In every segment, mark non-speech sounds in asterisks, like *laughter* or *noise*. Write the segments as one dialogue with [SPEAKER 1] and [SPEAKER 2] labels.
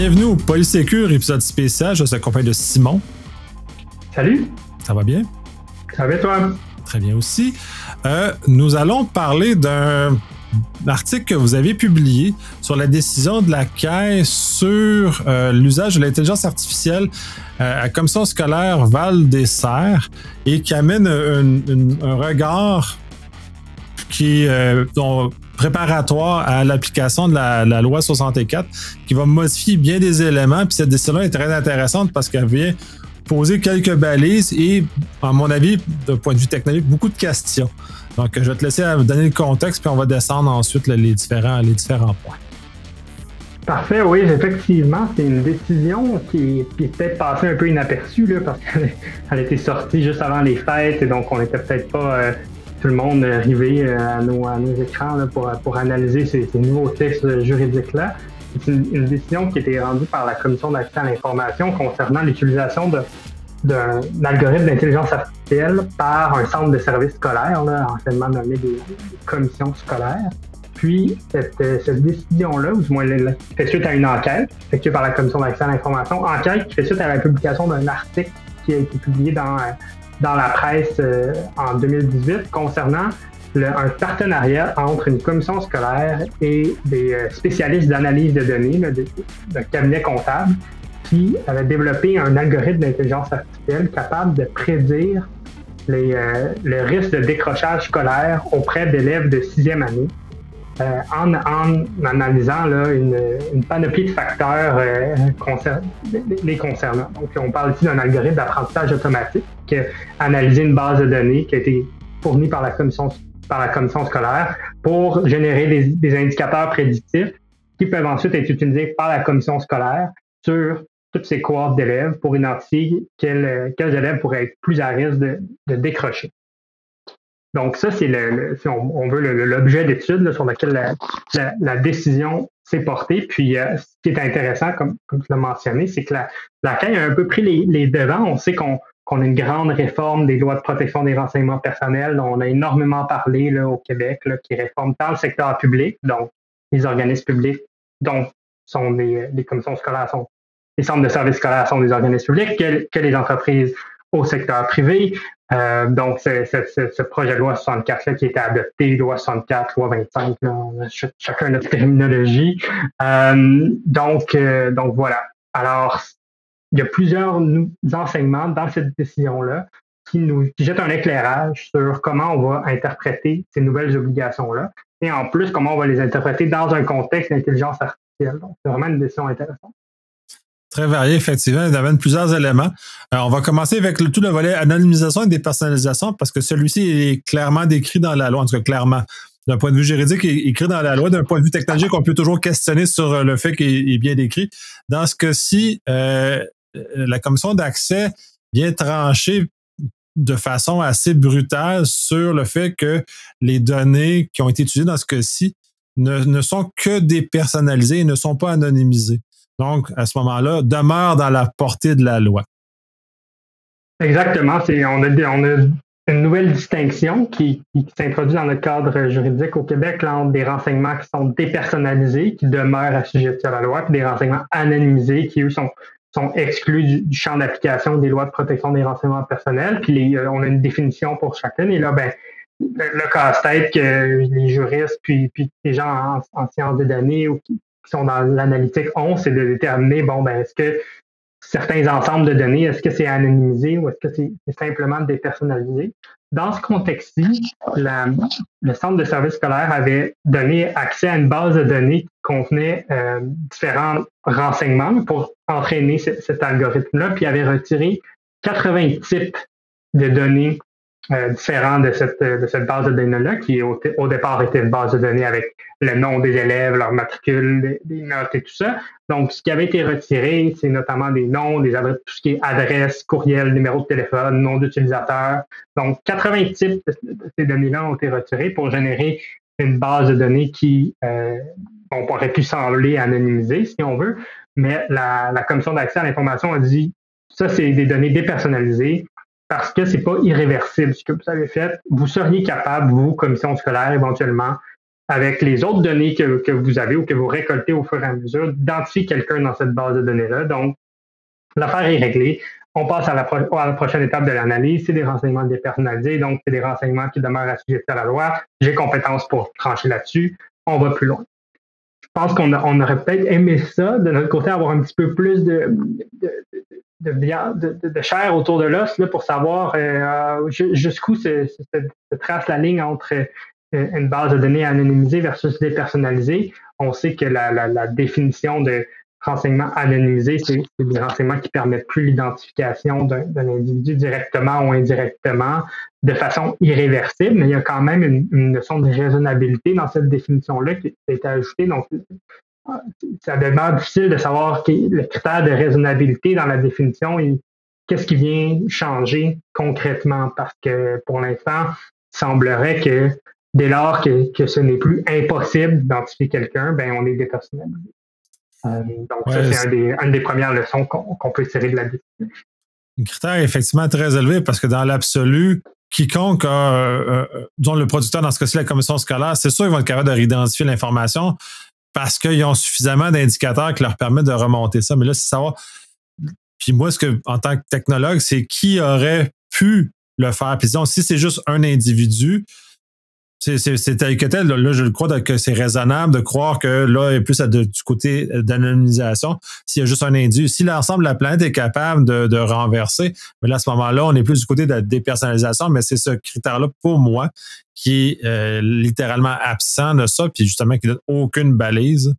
[SPEAKER 1] Bienvenue au Polysécure, épisode spécial. Je suis accompagné de Simon.
[SPEAKER 2] Salut.
[SPEAKER 1] Ça va bien?
[SPEAKER 2] Ça va bien, toi?
[SPEAKER 1] Très bien aussi. Euh, nous allons parler d'un article que vous avez publié sur la décision de la Caisse sur euh, l'usage de l'intelligence artificielle euh, à Commission scolaire Val des Serres et qui amène un, un regard qui euh, préparatoire à l'application de la, loi 64 qui va modifier bien des éléments. Puis cette décision est très intéressante parce qu'elle vient poser quelques balises et, à mon avis, d'un point de vue technologique, beaucoup de questions. Donc, je vais te laisser donner le contexte, puis on va descendre ensuite les, différents, les différents points.
[SPEAKER 2] Parfait, oui, effectivement, c'est une décision qui, est peut-être passée un peu inaperçue là, parce *laughs* qu'elle été sortie juste avant les fêtes et donc on n'était peut-être pas euh, tout le monde arrivé euh, à nos, écrans pour, analyser ces, nouveaux textes juridiques-là. C'est une, décision qui a été rendue par la Commission d'accès à l'information concernant l'utilisation d'un algorithme d'intelligence artificielle par un centre de services scolaires, anciennement nommé des, commissions scolaires. Puis, cette, cette décision-là, ou du moins, elle fait suite à une enquête effectuée par la Commission d'accès à l'information, enquête qui fait suite à la publication d'un article qui a été publié dans dans la presse euh, en 2018 concernant un partenariat entre une commission scolaire et des euh, spécialistes d'analyse de données d'un cabinet comptable qui avait développé un algorithme d'intelligence artificielle capable de prédire les, euh, le risque de décrochage scolaire auprès d'élèves de sixième année euh, en, analysant là, une, panoplie de facteurs euh, les concernant. Donc, on parle ici d'un algorithme d'apprentissage automatique qui a analysé une base de données qui a été fournie par la commission, par la commission scolaire pour générer des, indicateurs prédictifs qui peuvent ensuite être utilisés par la commission scolaire sur toutes ces cohortes d'élèves pour identifier quels, quels élèves pourraient être plus à risque de décrocher. Donc ça, c'est le, si on, veut l'objet d'étude sur lequel la, décision s'est portée. Puis euh, ce qui est intéressant, comme, comme tu l'as mentionné, c'est que la, la CAI a un peu pris les, devants. On sait qu'on a une grande réforme des lois de protection des renseignements personnels. On a énormément parlé là, au Québec là, qui réforme tant le secteur public, donc les organismes publics, dont sont les, les commissions scolaires, sont, les centres de services scolaires sont des organismes publics, que, que les entreprises au secteur privé. Euh, donc, c'est ce projet de loi 64 qui a été adopté, loi 64, loi 25, là, a chacun notre terminologie. Euh, donc, euh, donc voilà. Alors, il y a plusieurs enseignements dans cette décision-là qui nous qui jettent un éclairage sur comment on va interpréter ces nouvelles obligations-là et en plus comment on va les interpréter dans un contexte d'intelligence artificielle. Donc, c'est vraiment une décision intéressante.
[SPEAKER 1] Très varié, effectivement. Il amène plusieurs éléments. Alors, on va commencer avec le, tout le volet anonymisation et dépersonnalisation parce que celui-ci est clairement décrit dans la loi, en tout cas clairement. D'un point de vue juridique, il est écrit dans la loi. D'un point de vue technologique, on peut toujours questionner sur euh, le fait qu'il est bien décrit. Dans ce cas-ci, euh, la commission d'accès vient trancher de façon assez brutale sur le fait que les données qui ont été utilisées dans ce cas-ci ne, ne sont que dépersonnalisées et ne sont pas anonymisées donc, à ce moment-là, demeure dans la portée de la loi.
[SPEAKER 2] Exactement. On a, on a une nouvelle distinction qui, s'introduit dans le cadre juridique au Québec entre des renseignements qui sont dépersonnalisés, qui demeurent assujettis à la loi, puis des renseignements anonymisés qui, eux, sont, sont exclus du, champ d'application des lois de protection des renseignements personnels. Puis euh, on a une définition pour chacune. Et là, ben, le, casse-tête que les juristes, puis, puis les gens en, en sciences de données ou qui, qui sont dans l'analytique ont, c'est de déterminer, bon, ben, est-ce que certains ensembles de données, est-ce que c'est anonymisé ou est-ce que c'est simplement dépersonnalisé? Dans ce contexte-ci, le centre de services scolaire avait donné accès à une base de données qui contenait euh, différents renseignements pour entraîner cet algorithme-là, puis avait retiré 80 types de données euh, différent de cette, de cette base de données-là, qui au, au, départ était une base de données avec le nom des élèves, leur matricule, des, notes et tout ça. Donc, ce qui avait été retiré, c'est notamment des noms, des adresses, tout ce qui est adresse, courriel, numéro de téléphone, nom d'utilisateur. Donc, 80 types de ces données-là ont été retirés pour générer une base de données qui, euh, on aurait pu sembler anonymisée, si on veut, mais la, la commission d'accès à l'information a dit ça, c'est des données dépersonnalisées parce que c'est pas irréversible ce que vous avez fait. Vous seriez capable, vous, commission scolaire, éventuellement, avec les autres données que, vous avez ou que vous récoltez au fur et à mesure, d'identifier quelqu'un dans cette base de données-là. Donc, l'affaire est réglée. On passe à la, prochaine étape de l'analyse. C'est des renseignements dépersonnalisés, donc c'est des renseignements qui demeurent assujettis à la loi. J'ai compétence pour trancher là-dessus. On va plus loin. Je pense qu'on aurait peut-être aimé ça, de notre côté, avoir un petit peu plus de, de, chair autour de l'os pour savoir euh, jusqu'où se, trace la ligne entre euh, une base de données anonymisée versus dépersonnalisée. On sait que la, définition de renseignement anonymisé, c'est des renseignements qui permettent plus l'identification d'un individu directement ou indirectement de façon irréversible, mais il y a quand même une, notion de raisonnabilité dans cette définition-là qui a été ajoutée. Donc, ça demeure difficile de savoir le critère de raisonnabilité dans la définition et qu'est-ce qui vient changer concrètement? Parce que pour l'instant, il semblerait que dès lors que, ce n'est plus impossible d'identifier quelqu'un, ben on est dépersonnalisé. Euh, donc, ça, c'est une des premières leçons qu'on peut tirer de la définition.
[SPEAKER 1] Un critère effectivement très élevé parce que dans l'absolu, quiconque a, euh, euh, disons le producteur, dans ce cas-ci, la commission scolaire, c'est sûr qu'ils vont être capables de réidentifier l'information, parce qu'ils ont suffisamment d'indicateurs qui leur permettent de remonter ça. Mais là, c'est savoir. Puis moi, ce que, en tant que technologue, c'est qui aurait pu le faire? Puis disons, si c'est juste un individu, c'est tel que tel. Là, je crois que c'est raisonnable de croire que là, il y a plus du côté d'anonymisation. S'il y a juste un individu, si l'ensemble de la planète est capable de, renverser, mais là, à ce moment-là, on est plus du côté de la dépersonnalisation, mais c'est ce critère-là, pour moi, qui est euh, littéralement absent de ça, puis justement qui donne aucune balise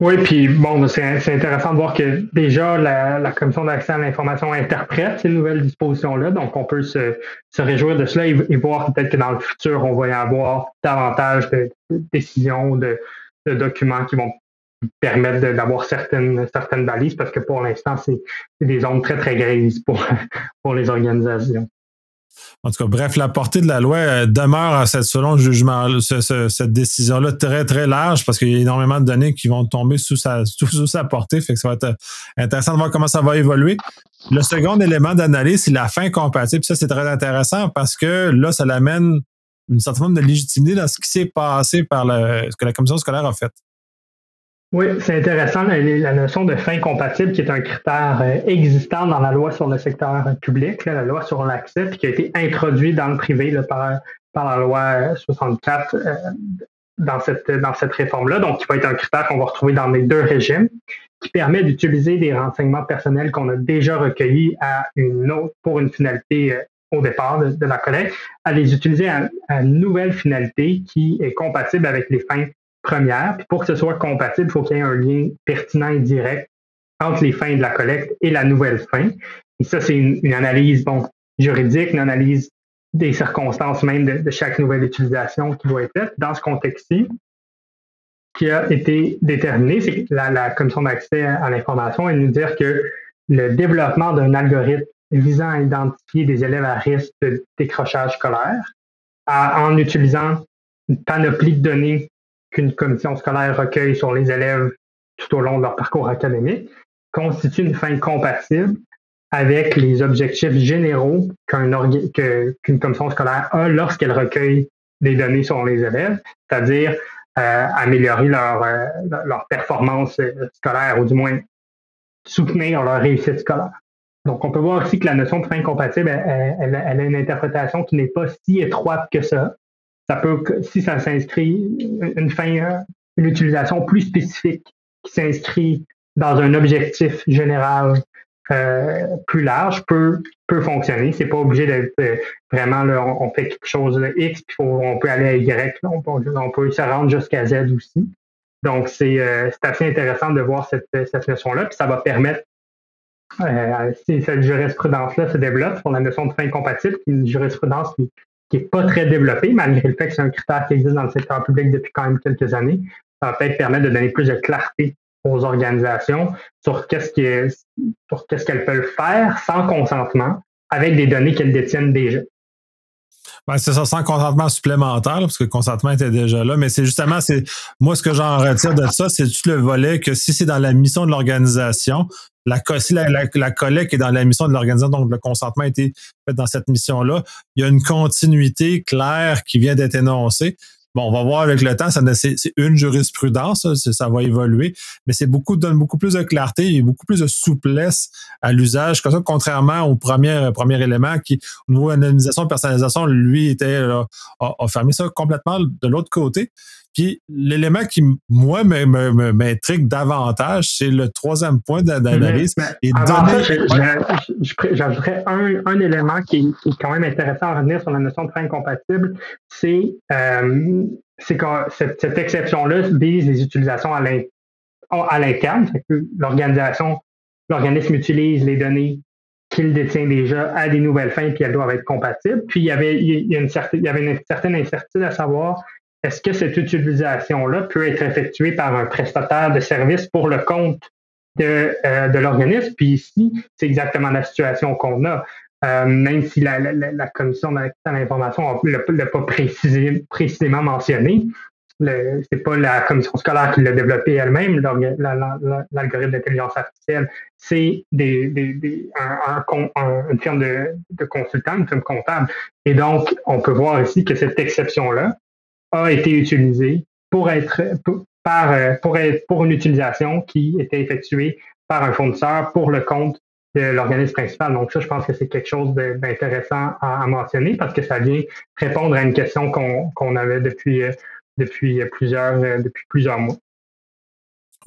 [SPEAKER 2] oui, puis bon, c'est intéressant de voir que déjà la, Commission d'accès à l'information interprète ces nouvelles dispositions-là, donc on peut se, réjouir de cela et, voir peut-être que dans le futur, on va y avoir davantage de, décisions, de, documents qui vont permettre d'avoir certaines, certaines balises, parce que pour l'instant, c'est des zones très, très grises pour, *laughs* pour les organisations.
[SPEAKER 1] En tout cas, bref, la portée de la loi euh, demeure à cette, selon jugement, cette décision-là très, très large parce qu'il y a énormément de données qui vont tomber sous sa, *laughs* sous sa portée. Fait que ça va être euh, intéressant de voir comment ça va évoluer. Le second élément d'analyse, c'est la fin compatible. Ça, c'est très intéressant parce que là, ça l'amène une certaine forme de légitimité dans ce qui s'est passé par le, ce que la commission scolaire a fait.
[SPEAKER 2] Oui, c'est intéressant la, notion de fin compatible qui est un critère euh, existant dans la loi sur le secteur public, la loi sur l'accès, puis qui a été introduit dans le privé par, la loi 64 euh, dans cette, dans cette réforme-là. Donc, qui va être un critère qu'on va retrouver dans les deux régimes, qui permet d'utiliser des renseignements personnels qu'on a déjà recueillis à une autre pour une finalité euh, au départ de, la collecte, à les utiliser à, une nouvelle finalité qui est compatible avec les fins première. Puis pour que ce soit compatible, il faut qu'il y ait un lien pertinent et direct entre les fins de la collecte et la nouvelle fin. Et ça, c'est une, analyse juridique, une analyse des circonstances même de, chaque nouvelle utilisation qui doit être faite. Dans ce contexte-ci, qui a été déterminé, c'est la, commission d'accès à l'information et nous dire que le développement d'un algorithme visant à identifier des élèves à risque de décrochage scolaire en utilisant une panoplie de données qu'une commission scolaire recueille sur les élèves tout au long de leur parcours académique constitue une fin compatible avec les objectifs généraux qu'une commission scolaire a lorsqu'elle recueille des données sur les élèves, c'est-à-dire euh, améliorer leur, euh, performance euh, scolaire ou du moins soutenir leur réussite scolaire. Donc, on peut voir aussi que la notion de fin compatible, elle a une interprétation qui n'est pas si étroite que ça ça peut, si ça s'inscrit, une fin, une utilisation plus spécifique qui s'inscrit dans un objectif général euh, plus large peut, peut fonctionner. C'est pas obligé d'être euh, vraiment là, on, fait quelque chose de X, puis on peut aller à Y, on, peut, se rendre jusqu'à Z aussi. Donc, c'est euh, assez intéressant de voir cette, cette notion-là, puis ça va permettre, si cette jurisprudence-là se développe sur la notion de fin compatible, qui une jurisprudence qui, qui n'est pas très développé, malgré le fait que c'est un critère qui existe dans le secteur public depuis quand même quelques années. Ça va peut-être permettre de donner plus de clarté aux organisations sur qu'est-ce qu'elles peuvent faire sans consentement avec des données qu'elles détiennent déjà.
[SPEAKER 1] Ben, c'est ça, sans consentement supplémentaire, parce que le consentement était déjà là. Mais c'est justement, c'est moi, ce que j'en retire de ça, c'est tout le volet que si c'est dans la mission de l'organisation, la, collecte est dans la mission de l'organisation, donc le consentement a été fait dans cette mission-là, il y a une continuité claire qui vient d'être énoncée. Bon, on va voir avec le temps, c'est une jurisprudence, ça, va évoluer, mais c'est beaucoup donne beaucoup plus de clarté et beaucoup plus de souplesse à l'usage. Comme ça, contrairement au premier, premier élément qui, au niveau anonymisation, personnalisation, lui était a, a fermé ça complètement de l'autre côté. Puis l'élément qui, moi, m'intrigue davantage, c'est le troisième point d'analyse.
[SPEAKER 2] J'ajouterais un, un, élément qui est, quand même intéressant à revenir sur la notion de fin incompatible, c'est euh, que cette, cette exception-là vise les utilisations à l'interne. L'organisation, l'organisme utilise les données qu'il détient déjà à des nouvelles fins, puis elles doivent être compatibles. Puis il y avait, il y, a une certaine, il y avait une certaine incertitude à savoir est-ce que cette utilisation-là peut être effectuée par un prestataire de service pour le compte de, euh, de l'organisme? Puis ici, c'est exactement la situation qu'on a. Euh, même si la, la, commission d'accès à l'information ne l'a pas précisé, précisément mentionné, ce n'est pas la commission scolaire qui l'a développé elle-même, l'algorithme d'intelligence artificielle, c'est des, des, un, une firme de, de consultants, une firme comptable. Et donc, on peut voir ici que cette exception-là, a été utilisé pour être par, euh, pour, être, pour une utilisation qui était effectuée par un fournisseur pour le compte de l'organisme principal. Donc ça, je pense que c'est quelque chose d'intéressant à, mentionner parce que ça vient répondre à une question qu'on avait depuis, euh, depuis, plusieurs, euh, depuis plusieurs mois.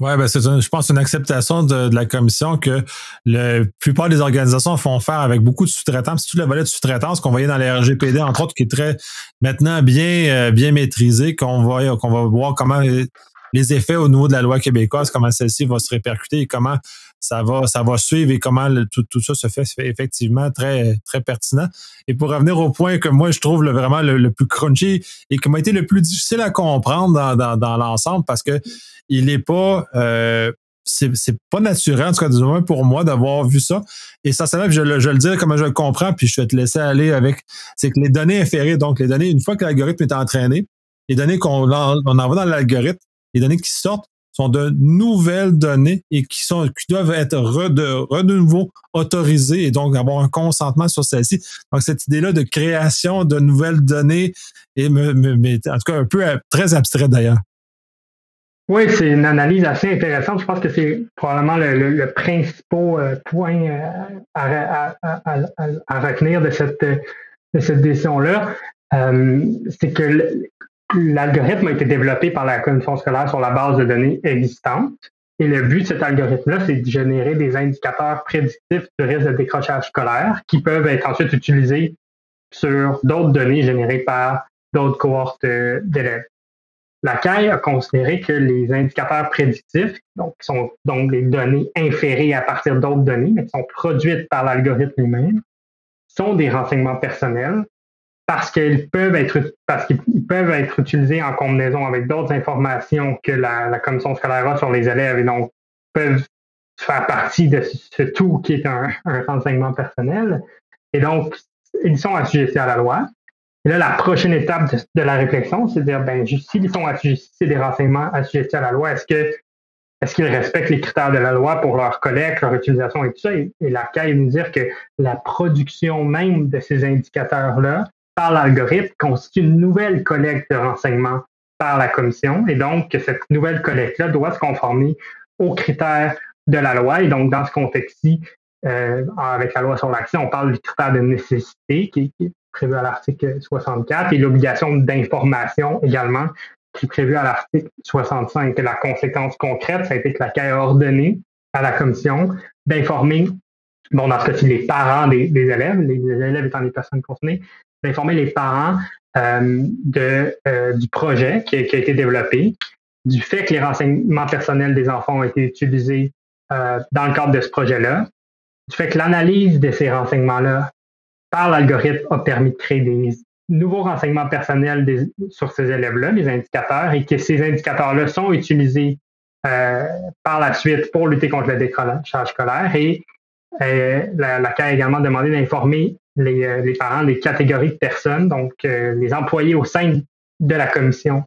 [SPEAKER 1] Oui, ben c'est je pense une acceptation de, la commission que la plupart des organisations font faire avec beaucoup de sous-traitants. C'est tout le volet de sous-traitance qu'on voyait dans les RGPD, entre autres, qui est très maintenant bien, euh, bien maîtrisé, qu'on va, qu'on va voir comment les effets au niveau de la loi québécoise, comment celle-ci va se répercuter et comment ça va, ça va suivre et comment tout, tout, ça se fait, effectivement très, très pertinent. Et pour revenir au point que moi je trouve vraiment le, plus crunchy et qui m'a été le plus difficile à comprendre dans, dans, dans l'ensemble parce que il n'est pas euh, c'est, pas naturel, en tout cas, du moins pour moi, d'avoir vu ça. Et ça, c'est je, je le dis comme je le comprends, puis je vais te laisser aller avec. C'est que les données inférées, donc les données, une fois que l'algorithme est entraîné, les données qu'on on envoie dans l'algorithme, les données qui sortent sont de nouvelles données et qui sont qui doivent être re, de, nouveau autorisées et donc avoir un consentement sur celles-ci. Donc cette idée-là de création de nouvelles données est en tout cas un peu euh, très abstrait d'ailleurs.
[SPEAKER 2] Oui, c'est une analyse assez intéressante. Je pense que c'est probablement le, principal euh, point euh, à, retenir de cette, de cette décision-là. c'est que l'algorithme a été développé par la commission scolaire sur la base de données existantes. Et le but de cet algorithme-là, c'est de générer des indicateurs prédictifs du risque de décrochage scolaire qui peuvent être ensuite utilisés sur d'autres données générées par d'autres cohortes euh, d'élèves. La CAI a considéré que les indicateurs prédictifs, donc qui sont donc les données inférées à partir d'autres données, mais qui sont produites par l'algorithme lui-même, sont des renseignements personnels parce qu'ils peuvent être parce qu'ils peuvent être utilisés en combinaison avec d'autres informations que la, commission scolaire a sur les élèves et donc peuvent faire partie de ce tout qui est un, renseignement personnel. Et donc, ils sont assujettis à la loi. Et là, la prochaine étape de, la réflexion, c'est de dire, ben, s'ils sont assujettis, des renseignements assujettis à la loi, est-ce que est-ce qu'ils respectent les critères de la loi pour leur collecte, leur utilisation et tout ça? Et, et la CAI nous dire que la production même de ces indicateurs-là par l'algorithme constitue une nouvelle collecte de renseignements par la commission et donc que cette nouvelle collecte-là doit se conformer aux critères de la loi. Et donc, dans ce contexte-ci, euh, avec la loi sur l'accès, on parle du critère de nécessité qui, est prévu à l'article 64 et l'obligation d'information également qui est prévue à l'article 65. la conséquence concrète, ça a été que la CAI a ordonné à la commission d'informer, bon, dans ce cas-ci, les parents des, élèves, les élèves étant les personnes concernées, d'informer les parents euh, de, euh, du projet qui a, été développé, du fait que les renseignements personnels des enfants ont été utilisés euh, dans le cadre de ce projet-là, du fait que l'analyse de ces renseignements-là par l'algorithme a permis de créer des nouveaux renseignements personnels sur ces élèves-là, les indicateurs, et que ces indicateurs-là sont utilisés par la suite pour lutter contre le décrochage scolaire. Et la, la CAI a également demandé d'informer euh, les, parents des catégories de personnes, donc euh, les employés au sein de la commission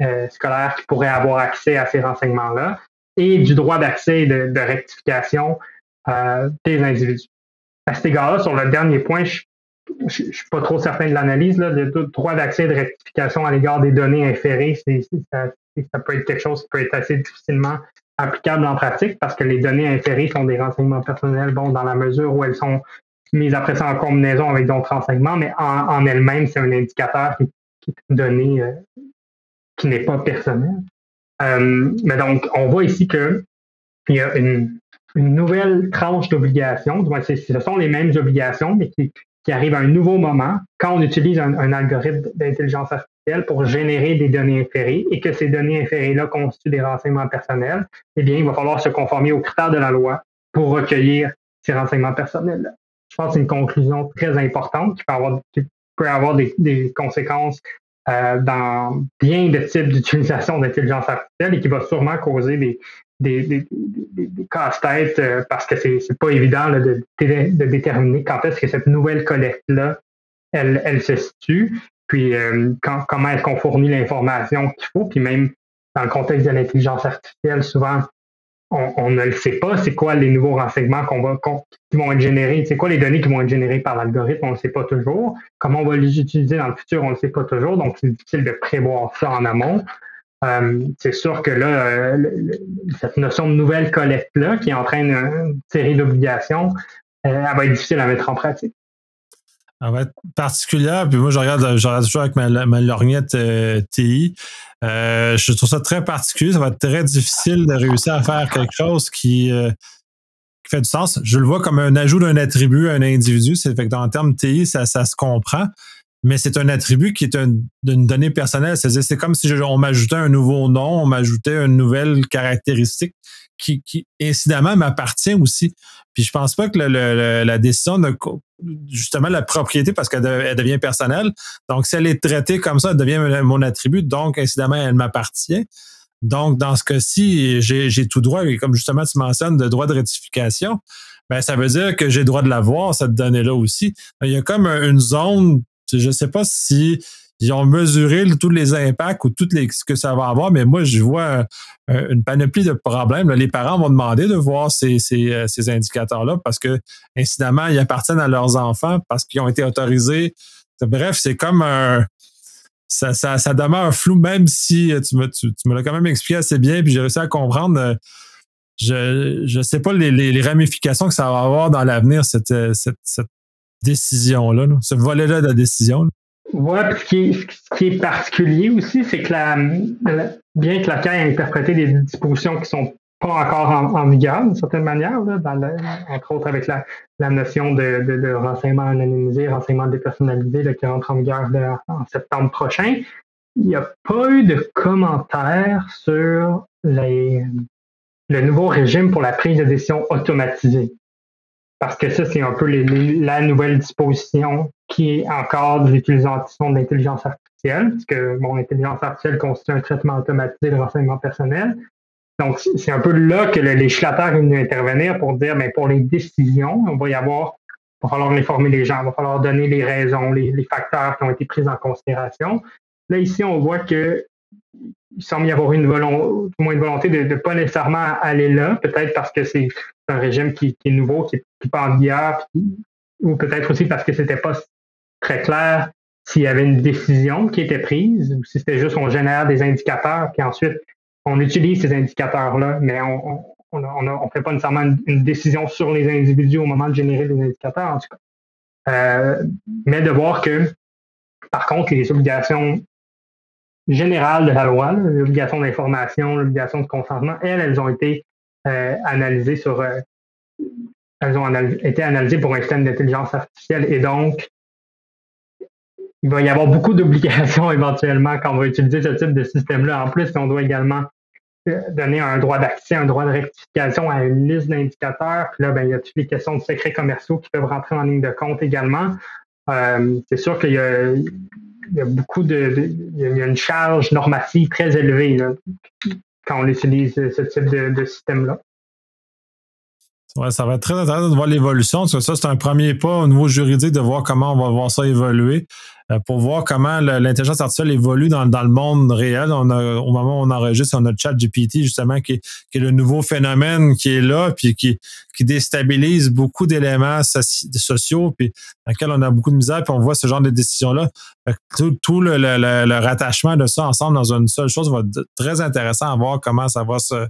[SPEAKER 2] euh, scolaire qui pourraient avoir accès à ces renseignements-là, et du droit d'accès et de, rectification des individus. À cet égard-là, sur le dernier point, je ne suis pas trop certain de l'analyse, le droit d'accès de rectification à l'égard des données inférées, ça, peut être quelque chose qui peut être assez difficilement applicable en pratique parce que les données inférées sont des renseignements personnels, bon, dans la mesure où elles sont mises après ça en combinaison avec d'autres renseignements, mais en, elles-mêmes, c'est un indicateur qui, est une donnée euh, qui n'est pas personnelle. Euh, mais donc, on voit ici qu'il y a une, nouvelle tranche d'obligations. Ce sont les mêmes obligations, mais qui, qui arrivent à un nouveau moment quand on utilise un, algorithme d'intelligence artificielle pour générer des données inférées et que ces données inférées-là constituent des renseignements personnels, eh bien, il va falloir se conformer aux critères de la loi pour recueillir ces renseignements personnels-là. Je pense que c'est une conclusion très importante qui peut avoir, peut avoir des, conséquences euh, dans bien de types d'utilisation d'intelligence artificielle et qui va sûrement causer des, des, casse-têtes euh, parce que c'est, c'est pas évident de, de, déterminer quand est-ce que cette nouvelle collecte-là, elle, elle se situe, puis euh, quand, comment est-ce qu'on fournit l'information qu'il faut, puis même dans le contexte de l'intelligence artificielle, souvent, on, on, ne le sait pas, c'est quoi les nouveaux renseignements qu'on va, qui vont être générés, c'est quoi les données qui vont être générées par l'algorithme, on ne le sait pas toujours. Comment on va les utiliser dans le futur, on ne le sait pas toujours, donc c'est difficile de prévoir ça en amont. Euh, c'est sûr que là, euh, cette notion de nouvelle collecte-là, qui entraîne une série d'obligations, euh, elle va être difficile à mettre en pratique.
[SPEAKER 1] Elle va être particulière. Puis moi, je regarde, je toujours avec ma, lorgnette TI. je trouve ça très particulier. Ça va être très difficile de réussir à faire quelque chose qui, fait du sens. Je le vois comme un ajout d'un attribut à un individu. C'est fait que dans le terme TI, ça, ça se comprend mais c'est un attribut qui est une donnée personnelle. C'est comme si on m'ajoutait un nouveau nom, on m'ajoutait une nouvelle caractéristique qui, qui incidemment m'appartient aussi. Puis je pense pas que la décision justement la propriété parce qu'elle devient personnelle. Donc si elle est traitée comme ça, elle devient mon attribut. Donc incidemment elle m'appartient. Donc dans ce cas-ci, j'ai tout droit et comme justement tu mentionnes de droit de rectification. Ben, ça veut dire que j'ai droit de l'avoir, cette donnée-là aussi. Il y a comme une zone je ne sais pas si ils ont mesuré tous les impacts ou tout ce que ça va avoir, mais moi, je vois une panoplie de problèmes. Les parents vont demander de voir ces, euh, ces, indicateurs-là parce que, incidemment, ils appartiennent à leurs enfants parce qu'ils ont été autorisés. Bref, c'est comme un. Ça, ça, ça, demeure flou, même si tu me, tu, me l'as quand même expliqué assez bien, puis j'ai réussi à comprendre. Je ne sais pas les, les, ramifications que ça va avoir dans l'avenir, cette, cette, cette décision-là, ce volet-là de la décision.
[SPEAKER 2] Qui, est, ce qui est particulier aussi, c'est que la, bien que la CAI a interprété des dispositions qui sont pas encore en, vigueur, d'une certaine manière, entre autres avec la, notion de, renseignement anonymisé, renseignement dépersonnalisé qui rentre en vigueur en septembre prochain, il n'y a pas eu de commentaires sur les, le nouveau régime pour la prise de décision automatisée. Parce que ça, c'est un peu la nouvelle disposition qui est encore de l'utilisation de l'intelligence artificielle, parce que bon, l'intelligence artificielle constitue un traitement automatisé de renseignement personnel. Donc, c'est un peu là que le législateur est venu intervenir pour dire, mais pour les décisions, on va y avoir, il va falloir informer les gens, il va falloir donner les raisons, les, facteurs qui ont été pris en considération. Là, ici, on voit que il semble y avoir une volonté, moins une volonté de ne pas nécessairement aller là, peut-être parce que c'est un régime qui, est nouveau, qui n'est pas en vigueur, ou peut-être aussi parce que c'était pas très clair s'il y avait une décision qui était prise, ou si c'était juste on génère des indicateurs, puis ensuite on utilise ces indicateurs-là, mais on on ne fait pas nécessairement une, décision sur les individus au moment de générer des indicateurs, en tout cas. Euh, mais de voir que, par contre, les obligations générales de la loi, l'obligation d'information, l'obligation de consentement, elles, elles ont été euh, analysées sur. Euh, elles ont été analysées pour un système d'intelligence artificielle et donc il va y avoir beaucoup d'obligations *laughs* éventuellement quand on va utiliser ce type de système-là. En plus, on doit également euh, donner un droit d'accès, un droit de rectification à une liste d'indicateurs. Puis là, ben, il y a toutes les questions de secrets commerciaux qui peuvent rentrer en ligne de compte également. c'est sûr qu'il y a, beaucoup de, il y a une charge normative très élevée quand on utilise ce type de, système-là.
[SPEAKER 1] ça va être très intéressant de voir l'évolution. Ça, c'est un premier pas au niveau juridique de voir comment on va voir ça évoluer. Euh, pour voir comment l'intelligence artificielle évolue dans, le monde réel. On a, au moment où on enregistre, on a chat GPT, justement, qui, est le nouveau phénomène qui est là, puis qui, qui déstabilise beaucoup d'éléments sociaux, puis dans lesquels on a beaucoup de misère, puis on voit ce genre de décisions-là. Tout, le, rattachement de ça ensemble dans une seule chose va être très intéressant à voir comment ça va se,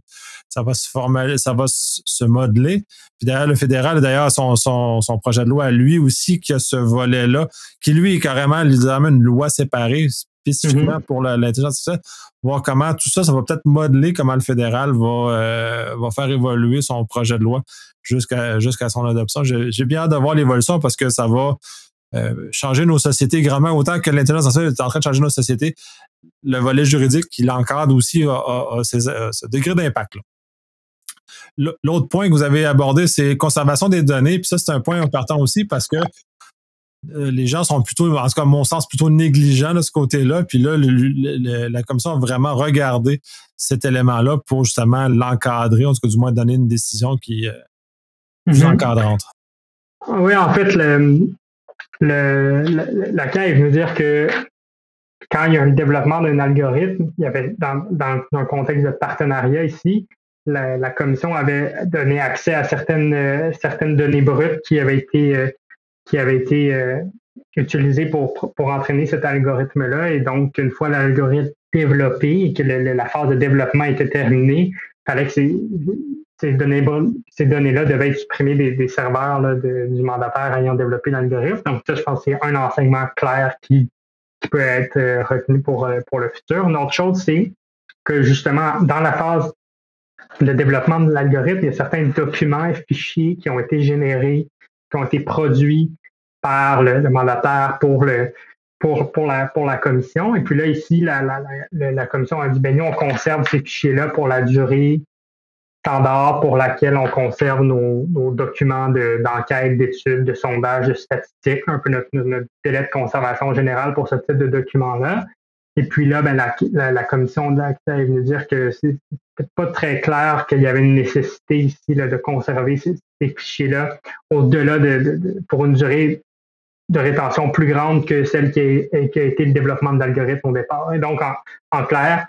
[SPEAKER 1] ça va se former, ça va se modeler. Puis derrière le fédéral, d'ailleurs, son, son, son, projet de loi, lui aussi, qui a ce volet-là, qui lui est carrément littéralement une loi séparée spécifiquement mm-hmm. pour l'intelligence artificielle, voir comment tout ça, ça va peut-être modeler comment le fédéral va, euh, va faire évoluer son projet de loi jusqu'à jusqu'à son adoption. J'ai bien hâte de voir l'évolution parce que ça va euh, changer nos sociétés grandement, autant que l'intelligence artificielle est en train de changer nos sociétés. Le volet juridique qui l'encadre aussi a, ce degré d'impact. L'autre point que vous avez abordé, c'est conservation des données. Puis ça, c'est un point important aussi parce que les gens sont plutôt, en tout cas, à mon sens, plutôt négligents de ce côté-là. Puis là, la commission a vraiment regardé cet élément-là pour justement l'encadrer, en tout cas, du moins donner une décision qui est plus mm-hmm. encadrante.
[SPEAKER 2] Oui, en fait, le, la CAI veut dire que quand il y a un développement d'un algorithme, il y avait dans, dans, un contexte de partenariat ici, la, commission avait donné accès à certaines, euh, certaines données brutes qui avaient été, euh, qui avaient été euh, utilisées pour, pour entraîner cet algorithme-là. Et donc, une fois l'algorithme développé et que la phase de développement était terminée, il fallait que ces, ces données ces données-là devaient être supprimées des, serveurs du mandataire ayant développé l'algorithme. Donc, ça, je pense que c'est un enseignement clair qui, peut être retenu pour, pour le futur. Une autre chose, c'est que justement, dans la phase le développement de l'algorithme, il y a certains documents et fichiers qui ont été générés, qui ont été produits par le, mandataire pour le pour, pour, la, pour la commission. Et puis là, ici, la, la, la, commission a dit, ben nous, on conserve ces fichiers-là pour la durée standard pour laquelle on conserve nos, documents d'enquête, d'études, de sondage, de statistiques, un peu notre, notre, délai de conservation générale pour ce type de documents-là. Et puis là, ben, la, la, commission d'accès est venue dire que c'est pas très clair qu'il y avait une nécessité ici là, de conserver ces, fichiers-là au-delà de, pour une durée de rétention plus grande que celle qui a été le développement de l'algorithme au départ. Et donc, en, clair,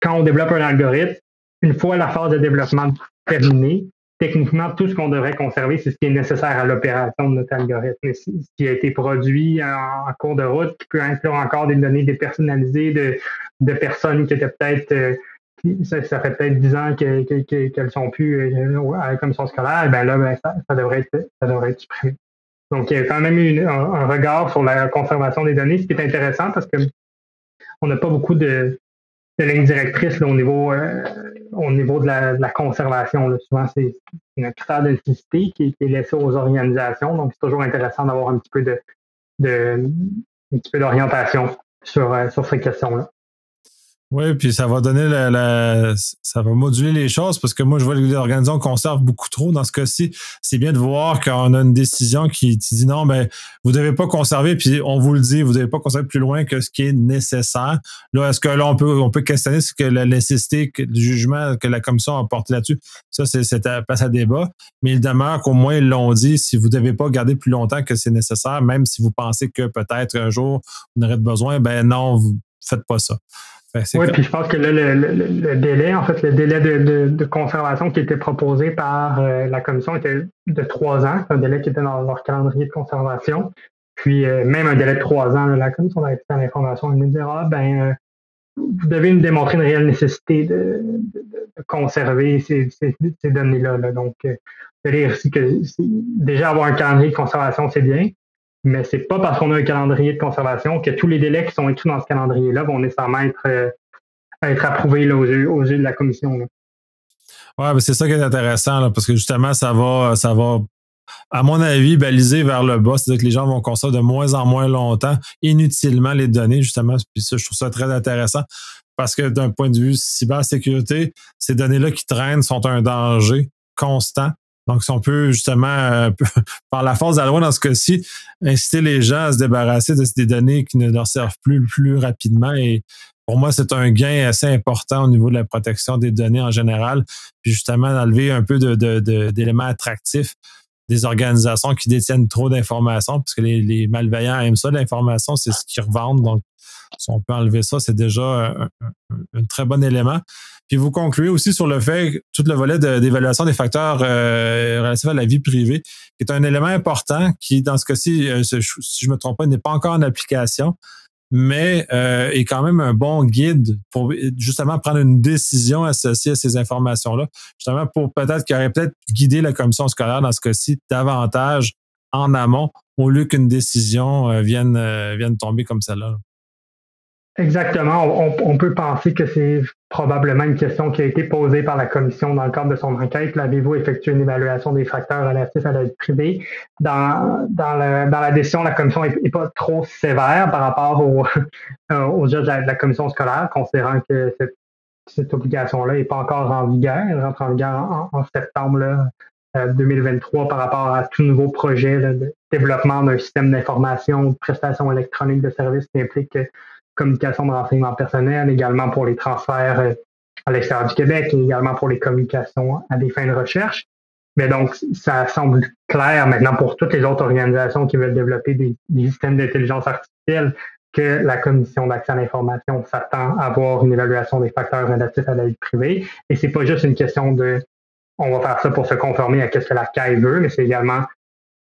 [SPEAKER 2] quand on développe un algorithme, une fois la phase de développement terminée, techniquement, tout ce qu'on devrait conserver, c'est ce qui est nécessaire à l'opération de notre algorithme. Ce qui a été produit en, cours de route, qui peut inclure encore des données dépersonnalisées de, personnes qui étaient peut-être, euh, ça, fait peut-être 10 ans qu'elles ne sont plus euh, à la commission scolaire, ben là, ben, ça, devrait être, supprimé. Donc, il y a quand même eu un, regard sur la conservation des données, ce qui est intéressant parce que on n'a pas beaucoup de, de lignes directrices au niveau euh, au niveau de la, conservation. Souvent, c'est un critère de nécessité qui, est laissé aux organisations. Donc, c'est toujours intéressant d'avoir un petit peu de, de un petit peu d'orientation sur, euh, sur ces questions-là.
[SPEAKER 1] Oui, puis ça va donner la, ça va moduler les choses parce que moi, je vois que l'organisation conserve beaucoup trop. Dans ce cas-ci, c'est bien de voir qu'on a une décision qui, dit non, mais ben, vous devez pas conserver, puis on vous le dit, vous devez pas conserver plus loin que ce qui est nécessaire. Là, est-ce que là, on peut, on peut questionner ce que la nécessité du jugement que la commission a porté là-dessus? Ça, c'est à place à débat. Mais il demeure qu'au moins, ils l'ont dit, si vous devez pas garder plus longtemps que c'est nécessaire, même si vous pensez que peut-être un jour vous n'aurez besoin, ben non, vous faites pas ça.
[SPEAKER 2] Oui, puis je pense que là, le, délai, en fait, le délai de, conservation qui était proposé par euh, la commission était de trois ans, un délai qui était dans leur calendrier de conservation. Puis euh, même un délai de trois ans, la commission d'accès à l'information nous dira, ben, euh, vous devez nous démontrer une réelle nécessité de, conserver ces, données-là. Donc, vous allez que déjà avoir un calendrier de conservation, c'est bien, mais c'est pas parce qu'on a un calendrier de conservation que tous les délais qui sont écrits dans ce calendrier-là vont nécessairement être, euh, être approuvés aux, yeux, aux, yeux, de la commission. Oui,
[SPEAKER 1] Ouais, c'est ça qui est intéressant, parce que justement, ça va, ça va, à mon avis, baliser vers le bas. C'est-à-dire que les gens vont conserver de moins en moins longtemps, inutilement, les données, justement. Puis ça, je trouve ça très intéressant parce que d'un point de vue cybersécurité, ces données-là qui traînent sont un danger constant. Donc, si on peut justement, euh, *laughs* par la force de la loi dans ce cas-ci, inciter les gens à se débarrasser de ces données qui ne leur servent plus rapidement. Et pour moi, c'est un gain assez important au niveau de la protection des données en général. Puis justement, d'enlever un peu d'éléments attractifs des organisations qui détiennent trop d'informations, parce que les, malveillants aiment ça, l'information, c'est ce qu'ils revendent. Si on peut enlever ça, c'est déjà un, très bon élément. Puis vous concluez aussi sur le fait, tout le volet d'évaluation des facteurs euh, relatifs à la vie privée, qui est un élément important qui, dans ce cas-ci, euh, si je ne me trompe pas, n'est pas encore en application, mais euh, est quand même un bon guide pour justement prendre une décision associée à ces informations-là, justement pour peut-être qu'il aurait peut-être guidé la commission scolaire dans ce cas-ci davantage en amont au lieu qu'une décision euh, vienne, euh, vienne tomber comme celle-là.
[SPEAKER 2] Exactement. On, peut penser que c'est probablement une question qui a été posée par la commission dans le cadre de son enquête. L'avez-vous effectué une évaluation des facteurs relatifs à la vie privée? Dans, dans, la décision, la commission n'est pas trop sévère par rapport au, *laughs* au juge de la, commission scolaire, considérant que cette, obligation-là n'est pas encore en vigueur. Elle rentre en vigueur en, septembre 2023 euh, par rapport à tout nouveau projet de développement d'un système d'information, de prestations électroniques de services qui implique communication de renseignements personnels, également pour les transferts euh, à l'extérieur du Québec et également pour les communications à des fins de recherche. Mais donc, ça semble clair maintenant pour toutes les autres organisations qui veulent développer des, systèmes d'intelligence artificielle que la Commission d'accès à l'information s'attend à avoir une évaluation des facteurs relatifs à la vie privée. Et c'est pas juste une question de on va faire ça pour se conformer à ce que la CAI veut, mais c'est également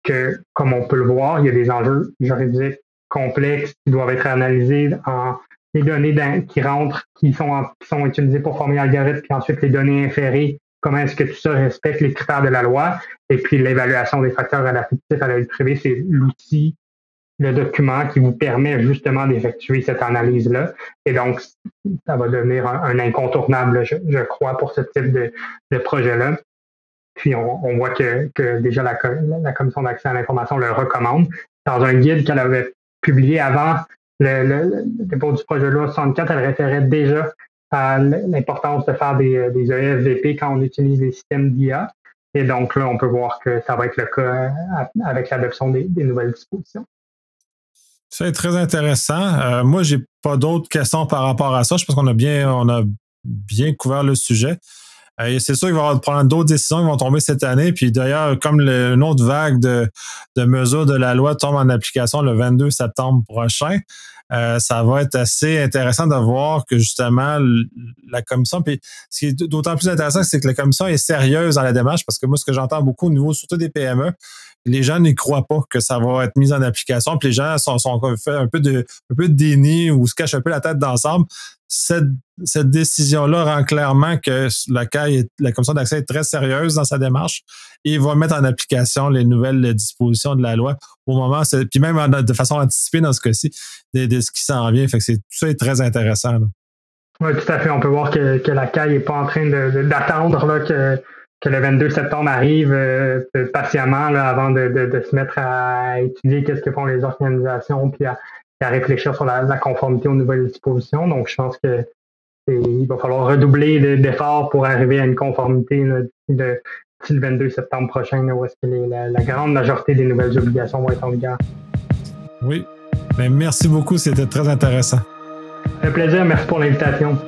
[SPEAKER 2] que, comme on peut le voir, il y a des enjeux juridiques complexes qui doivent être analysés en les données qui rentrent, qui sont, qui sont utilisées pour former l'algorithme, puis ensuite les données inférées, comment est-ce que tout ça respecte les critères de la loi, et puis l'évaluation des facteurs relatifs à la vie privée, c'est l'outil, le document qui vous permet justement d'effectuer cette analyse-là. Et donc, ça va devenir un, incontournable, je, crois, pour ce type de, de projet-là. Puis on, voit que, que déjà la, la Commission d'accès à l'information le recommande. Dans un guide qu'elle avait publié avant le, dépôt du projet de loi 64, elle référait déjà à l'importance de faire des, des EFVP quand on utilise les systèmes d'IA. Et donc là, on peut voir que ça va être le cas euh, avec l'adoption des, nouvelles dispositions.
[SPEAKER 1] C'est très intéressant. Euh, moi, j'ai pas d'autres questions par rapport à ça. Je pense qu'on a bien, on a bien couvert le sujet. Euh, c'est sûr qu'il va y avoir d'autres décisions qui vont tomber cette année. Puis d'ailleurs, comme une autre vague de, de mesures de la loi tombe en application le 22 septembre prochain, euh, ça va être assez intéressant de voir que justement la commission, puis ce qui est d'autant plus intéressant, c'est que la commission est sérieuse dans la démarche, parce que moi, ce que j'entends beaucoup au niveau surtout des PME, les gens n'y croient pas que ça va être mis en application, puis les gens sont, sont fait un peu de un peu de déni ou se cachent un peu la tête d'ensemble. Cette, décision-là rend clairement que la CAI, la commission d'accès est très sérieuse dans sa démarche et va mettre en application les nouvelles dispositions de la loi au moment, puis même de façon anticipée dans ce cas-ci, de, ce qui s'en vient. Fait tout ça est très intéressant.
[SPEAKER 2] Oui, tout à fait. On peut voir que, que la CAI n'est pas en train d'attendre que que le 22 septembre arrive euh, patiemment avant de, de, se mettre à étudier qu'est-ce que font les organisations, puis à, à réfléchir sur la, conformité aux nouvelles dispositions. Donc, je pense que il va falloir redoubler d'efforts pour arriver à une conformité de, le 22 septembre prochain, où est-ce que la, la, grande majorité des nouvelles obligations vont être en vigueur.
[SPEAKER 1] Oui. Ben, merci beaucoup, c'était très intéressant.
[SPEAKER 2] Un plaisir, merci pour l'invitation.